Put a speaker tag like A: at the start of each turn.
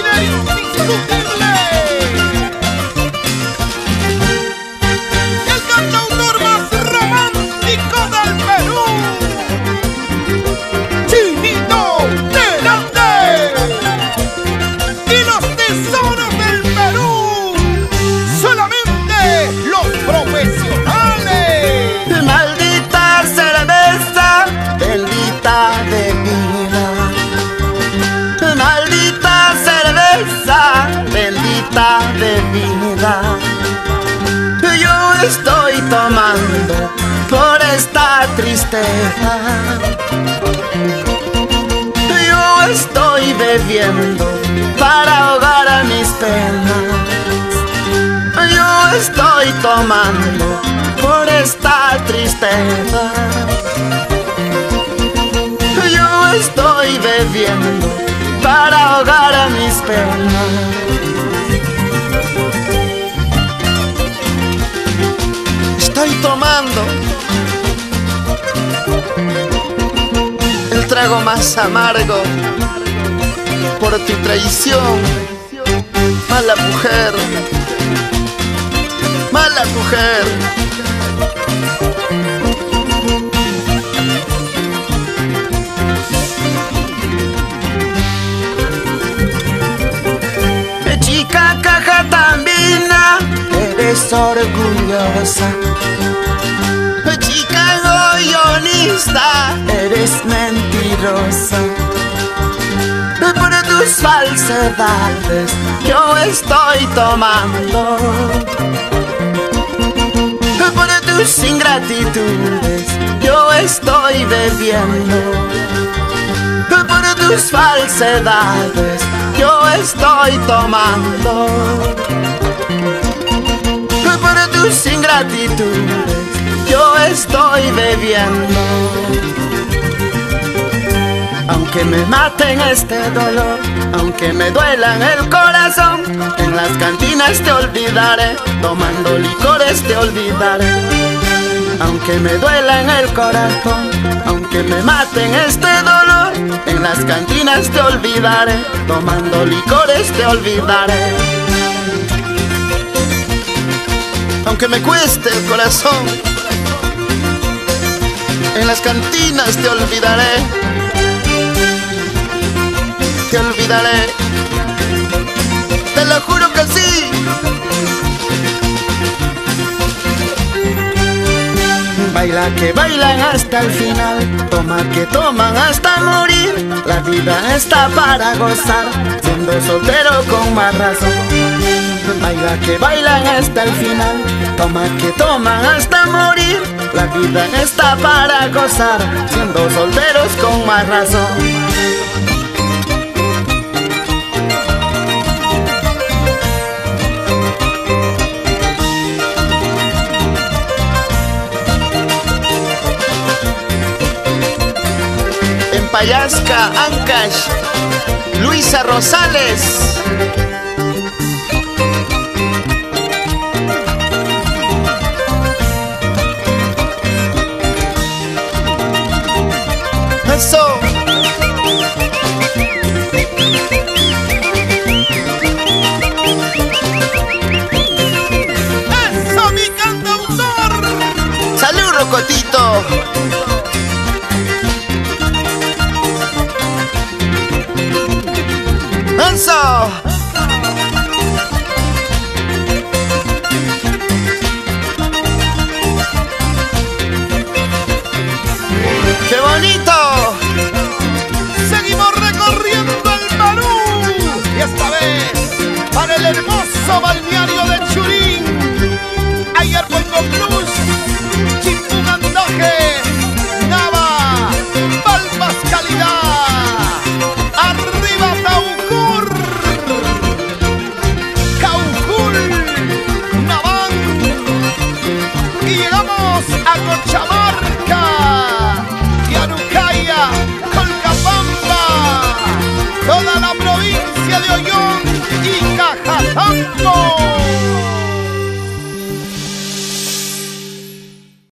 A: ladies. Tristeza. Yo estoy bebiendo para ahogar a mis penas. Yo estoy tomando por esta tristeza. Yo estoy bebiendo para ahogar a mis penas. El trago más amargo por tu traición, mala mujer, mala mujer. Chica caja tambina, eres orgullosa. Eres mentirosa. Por tus falsedades yo estoy tomando. Por tus ingratitudes yo estoy bebiendo. Por tus falsedades yo estoy tomando. Por tus ingratitudes yo estoy bebiendo. Aunque me maten este dolor, aunque me duela en el corazón, en las cantinas te olvidaré, tomando licores te olvidaré. Aunque me duela en el corazón, aunque me maten este dolor, en las cantinas te olvidaré, tomando licores te olvidaré. Aunque me cueste el corazón, en las cantinas te olvidaré, te olvidaré, te lo juro que sí. Baila que bailan hasta el final, toma que toman hasta morir. La vida está para gozar, siendo soltero con más razón. Baila que bailan hasta el final, toma que toman hasta morir. La vida está para gozar, siendo solteros con más razón. Payasca, Ancash, Luisa Rosales.